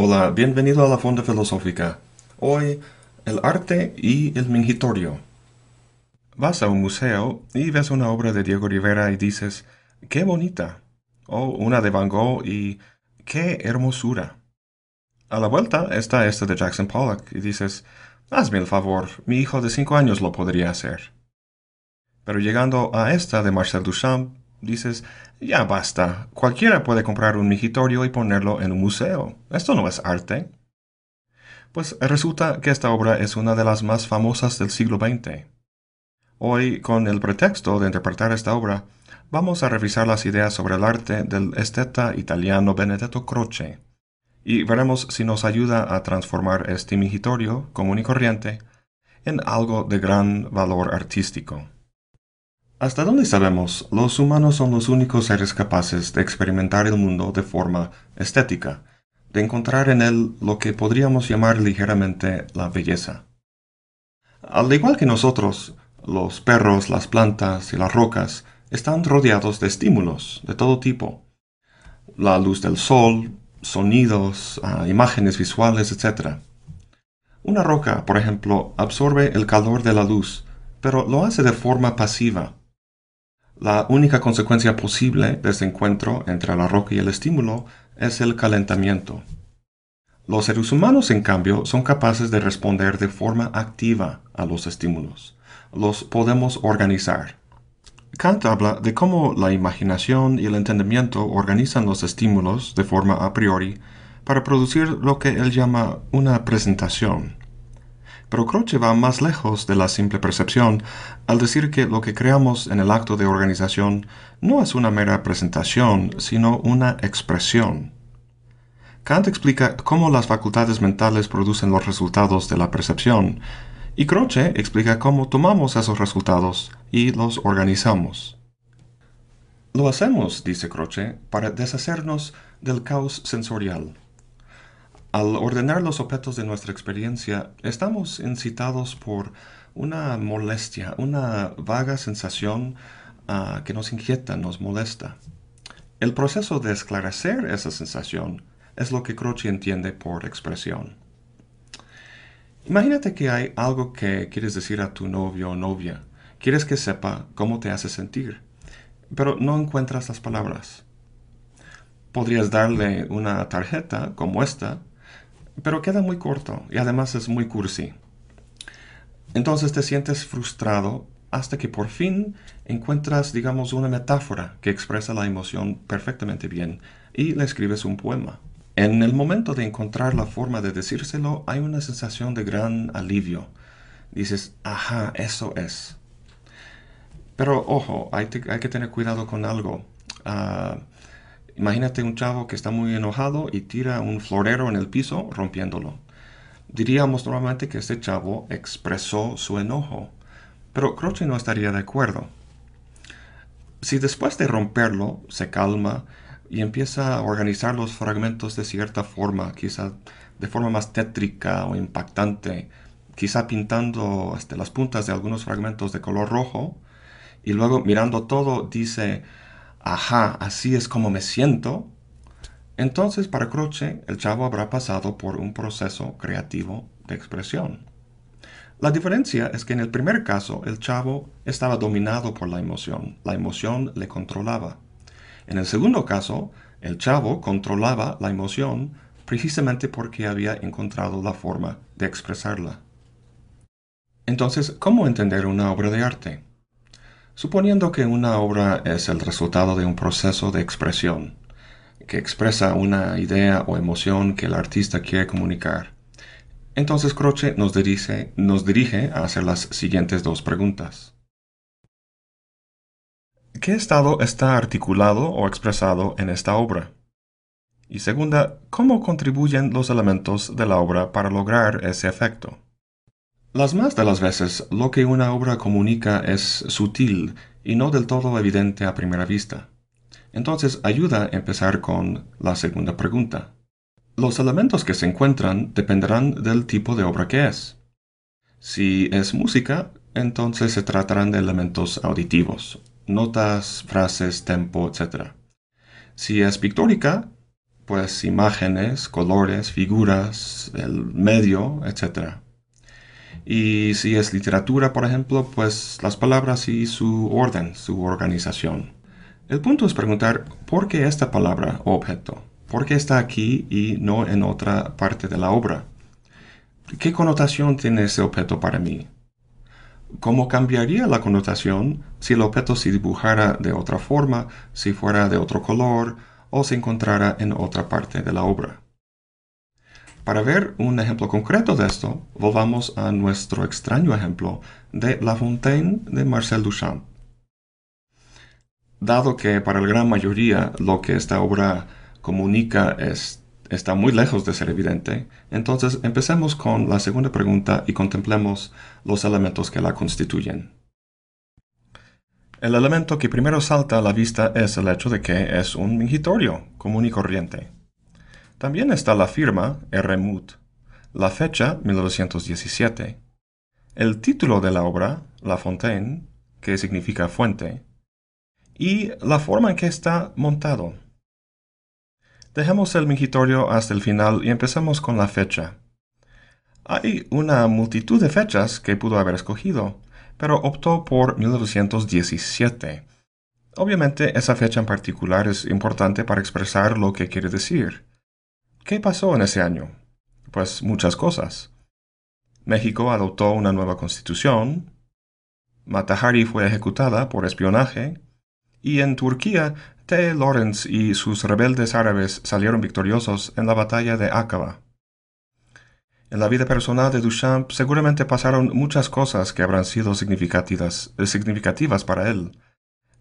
Hola, bienvenido a la Fonda Filosófica. Hoy, el arte y el mingitorio. Vas a un museo y ves una obra de Diego Rivera y dices, ¡qué bonita! O una de Van Gogh y ¡qué hermosura! A la vuelta está esta de Jackson Pollock y dices, hazme el favor, mi hijo de cinco años lo podría hacer. Pero llegando a esta de Marcel Duchamp, dices, ya basta, cualquiera puede comprar un mingitorio y ponerlo en un museo. Esto no es arte. Pues resulta que esta obra es una de las más famosas del siglo XX. Hoy, con el pretexto de interpretar esta obra, vamos a revisar las ideas sobre el arte del esteta italiano Benedetto Croce, y veremos si nos ayuda a transformar este mingitorio común y corriente en algo de gran valor artístico. Hasta donde sabemos, los humanos son los únicos seres capaces de experimentar el mundo de forma estética, de encontrar en él lo que podríamos llamar ligeramente la belleza. Al igual que nosotros, los perros, las plantas y las rocas están rodeados de estímulos de todo tipo. La luz del sol, sonidos, ah, imágenes visuales, etc. Una roca, por ejemplo, absorbe el calor de la luz, pero lo hace de forma pasiva. La única consecuencia posible de este encuentro entre la roca y el estímulo es el calentamiento. Los seres humanos, en cambio, son capaces de responder de forma activa a los estímulos los podemos organizar. Kant habla de cómo la imaginación y el entendimiento organizan los estímulos de forma a priori para producir lo que él llama una presentación. Pero Croce va más lejos de la simple percepción al decir que lo que creamos en el acto de organización no es una mera presentación, sino una expresión. Kant explica cómo las facultades mentales producen los resultados de la percepción, y Croce explica cómo tomamos esos resultados y los organizamos. Lo hacemos, dice Croce, para deshacernos del caos sensorial. Al ordenar los objetos de nuestra experiencia, estamos incitados por una molestia, una vaga sensación ah, que nos inquieta, nos molesta. El proceso de esclarecer esa sensación es lo que Croce entiende por expresión. Imagínate que hay algo que quieres decir a tu novio o novia. Quieres que sepa cómo te hace sentir, pero no encuentras las palabras. Podrías darle una tarjeta como esta, pero queda muy corto y además es muy cursi. Entonces te sientes frustrado hasta que por fin encuentras, digamos, una metáfora que expresa la emoción perfectamente bien y le escribes un poema. En el momento de encontrar la forma de decírselo hay una sensación de gran alivio. Dices, ajá, eso es. Pero ojo, hay, que tener cuidado con algo. Ah, imagínate un chavo que está muy enojado y tira un florero en el piso rompiéndolo. Diríamos normalmente que este chavo expresó su enojo, pero Croce no estaría de acuerdo. Si después de romperlo se calma, y empieza a organizar los fragmentos de cierta forma, quizá de forma más tétrica o impactante, quizá pintando este, las puntas de algunos fragmentos de color rojo, y luego mirando todo dice, ajá, así es como me siento, entonces para Croce el chavo habrá pasado por un proceso creativo de expresión. La diferencia es que en el primer caso el chavo estaba dominado por la emoción, la emoción le controlaba. En el segundo caso, el chavo controlaba la emoción precisamente porque había encontrado la forma de expresarla. Entonces, ¿cómo entender una obra de arte? Suponiendo que una obra es el resultado de un proceso de expresión, que expresa una idea o emoción que el artista quiere comunicar, entonces Croce nos dirige, a hacer las siguientes dos preguntas. ¿Qué estado está articulado o expresado en esta obra? Y segunda, ¿cómo contribuyen los elementos de la obra para lograr ese efecto? Las más de las veces lo que una obra comunica es sutil y no del todo evidente a primera vista. Entonces ayuda a empezar con la segunda pregunta. Los elementos que se encuentran dependerán del tipo de obra que es. Si es música, entonces se tratarán de elementos auditivos, notas, frases, tempo, etc. Si es pictórica, pues imágenes, colores, figuras, el medio, etc. Y si es literatura, por ejemplo, pues las palabras y su orden, su organización. El punto es preguntar por qué esta palabra o objeto, por qué está aquí y no en otra parte de la obra. ¿Qué connotación tiene ese objeto para mí? ¿Cómo cambiaría la connotación si el objeto se dibujara de otra forma, si fuera de otro color o se encontrara en otra parte de la obra? Para ver un ejemplo concreto de esto, volvamos a nuestro extraño ejemplo de La Fontaine de Marcel Duchamp. Dado que para la gran mayoría lo que esta obra comunica es está muy lejos de ser evidente, entonces empecemos con la segunda pregunta y contemplemos los elementos que la constituyen. El elemento que primero salta a la vista es el hecho de que es un mingitorio común y corriente. También está la firma R. la fecha 1917, el título de la obra, La Fontaine, que significa fuente, y la forma en que está montado, Dejemos el mingitorio hasta el final y empecemos con la fecha. Hay una multitud de fechas que pudo haber escogido, pero optó por 1917. Obviamente esa fecha en particular es importante para expresar lo que quiere decir. ¿Qué pasó en ese año? Pues muchas cosas. México adoptó una nueva constitución, Matahari fue ejecutada por espionaje, y en Turquía T. Lawrence y sus rebeldes árabes salieron victoriosos en la batalla de Aqaba. En la vida personal de Duchamp seguramente pasaron muchas cosas que habrán sido significativas, significativas para él,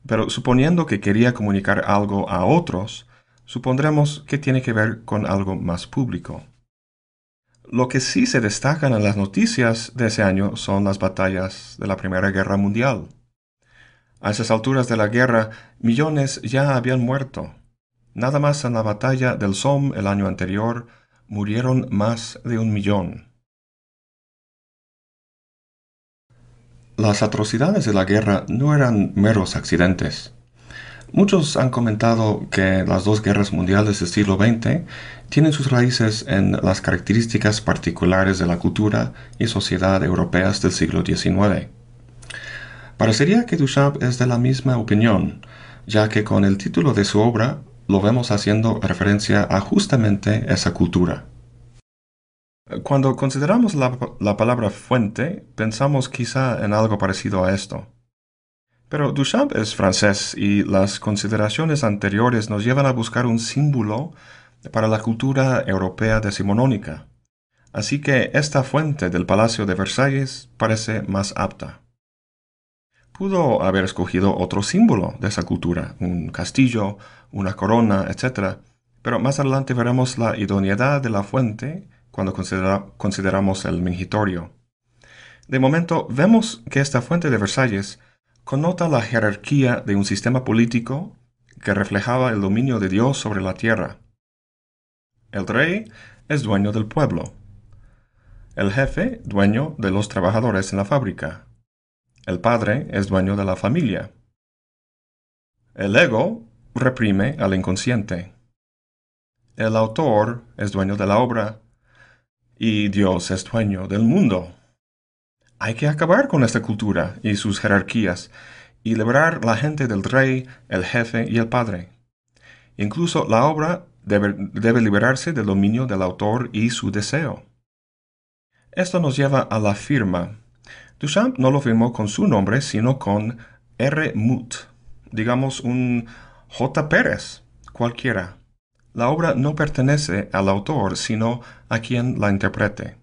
pero suponiendo que quería comunicar algo a otros, supondremos que tiene que ver con algo más público. Lo que sí se destacan en las noticias de ese año son las batallas de la Primera Guerra Mundial. A esas alturas de la guerra, millones ya habían muerto. Nada más en la batalla del Somme el año anterior, murieron más de un millón. Las atrocidades de la guerra no eran meros accidentes. Muchos han comentado que las dos guerras mundiales del siglo XX tienen sus raíces en las características particulares de la cultura y sociedad europeas del siglo XIX. Parecería que Duchamp es de la misma opinión, ya que con el título de su obra lo vemos haciendo referencia a justamente esa cultura. Cuando consideramos la, la, palabra fuente, pensamos quizá en algo parecido a esto. Pero Duchamp es francés y las consideraciones anteriores nos llevan a buscar un símbolo para la cultura europea decimonónica. Así que esta fuente del Palacio de Versalles parece más apta. Pudo haber escogido otro símbolo de esa cultura, un castillo, una corona, etc. Pero más adelante veremos la idoneidad de la fuente cuando consideramos el mingitorio. De momento, vemos que esta fuente de Versalles connota la jerarquía de un sistema político que reflejaba el dominio de Dios sobre la tierra. El rey es dueño del pueblo. El jefe, dueño de los trabajadores en la fábrica. El padre es dueño de la familia. El ego reprime al inconsciente. El autor es dueño de la obra y Dios es dueño del mundo. Hay que acabar con esta cultura y sus jerarquías y liberar la gente del rey, el jefe y el padre. Incluso la obra debe, liberarse del dominio del autor y su deseo. Esto nos lleva a la firma Duchamp no lo firmó con su nombre, sino con R. Mut, digamos un J. Pérez, cualquiera. La obra no pertenece al autor, sino a quien la interprete.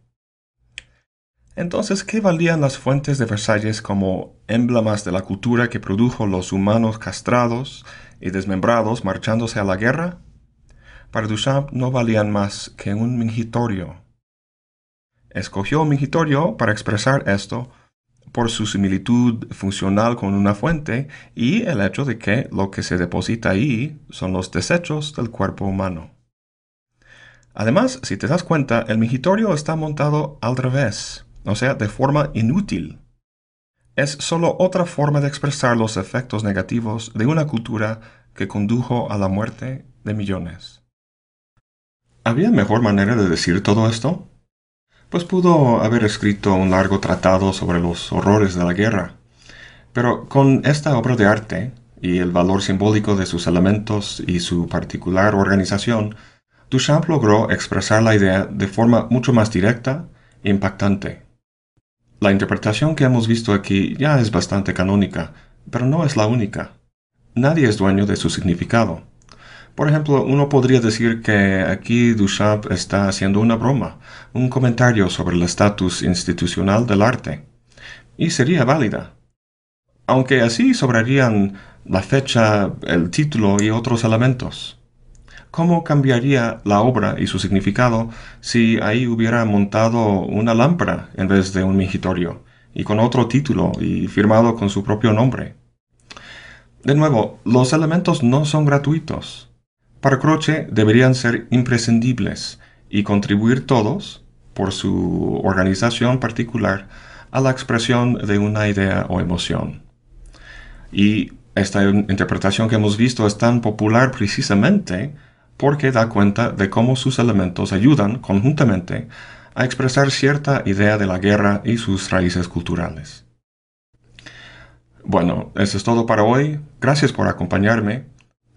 Entonces, ¿qué valían las fuentes de Versalles como emblemas de la cultura que produjo los humanos castrados y desmembrados marchándose a la guerra? Para Duchamp no valían más que un mingitorio. Escogió mingitorio para expresar esto por su similitud funcional con una fuente y el hecho de que lo que se deposita ahí son los desechos del cuerpo humano. Además, si te das cuenta, el mingitorio está montado al revés, o sea, de forma inútil. Es solo otra forma de expresar los efectos negativos de una cultura que condujo a la muerte de millones. ¿Había mejor manera de decir todo esto? Pues pudo haber escrito un largo tratado sobre los horrores de la guerra. Pero con esta obra de arte, y el valor simbólico de sus elementos y su particular organización, Duchamp logró expresar la idea de forma mucho más directa e impactante. La interpretación que hemos visto aquí ya es bastante canónica, pero no es la única. Nadie es dueño de su significado. Por ejemplo, uno podría decir que aquí Duchamp está haciendo una broma, un comentario sobre el estatus institucional del arte. Y sería válida. Aunque así sobrarían la fecha, el título y otros elementos. ¿Cómo cambiaría la obra y su significado si ahí hubiera montado una lámpara en vez de un mingitorio, y con otro título y firmado con su propio nombre? De nuevo, los elementos no son gratuitos. Para Croce deberían ser imprescindibles y contribuir todos, por su organización particular, a la expresión de una idea o emoción. Y esta interpretación que hemos visto es tan popular precisamente porque da cuenta de cómo sus elementos ayudan conjuntamente a expresar cierta idea de la guerra y sus raíces culturales. Bueno, eso es todo para hoy. Gracias por acompañarme.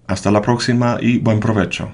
Hasta la próxima y buen provecho.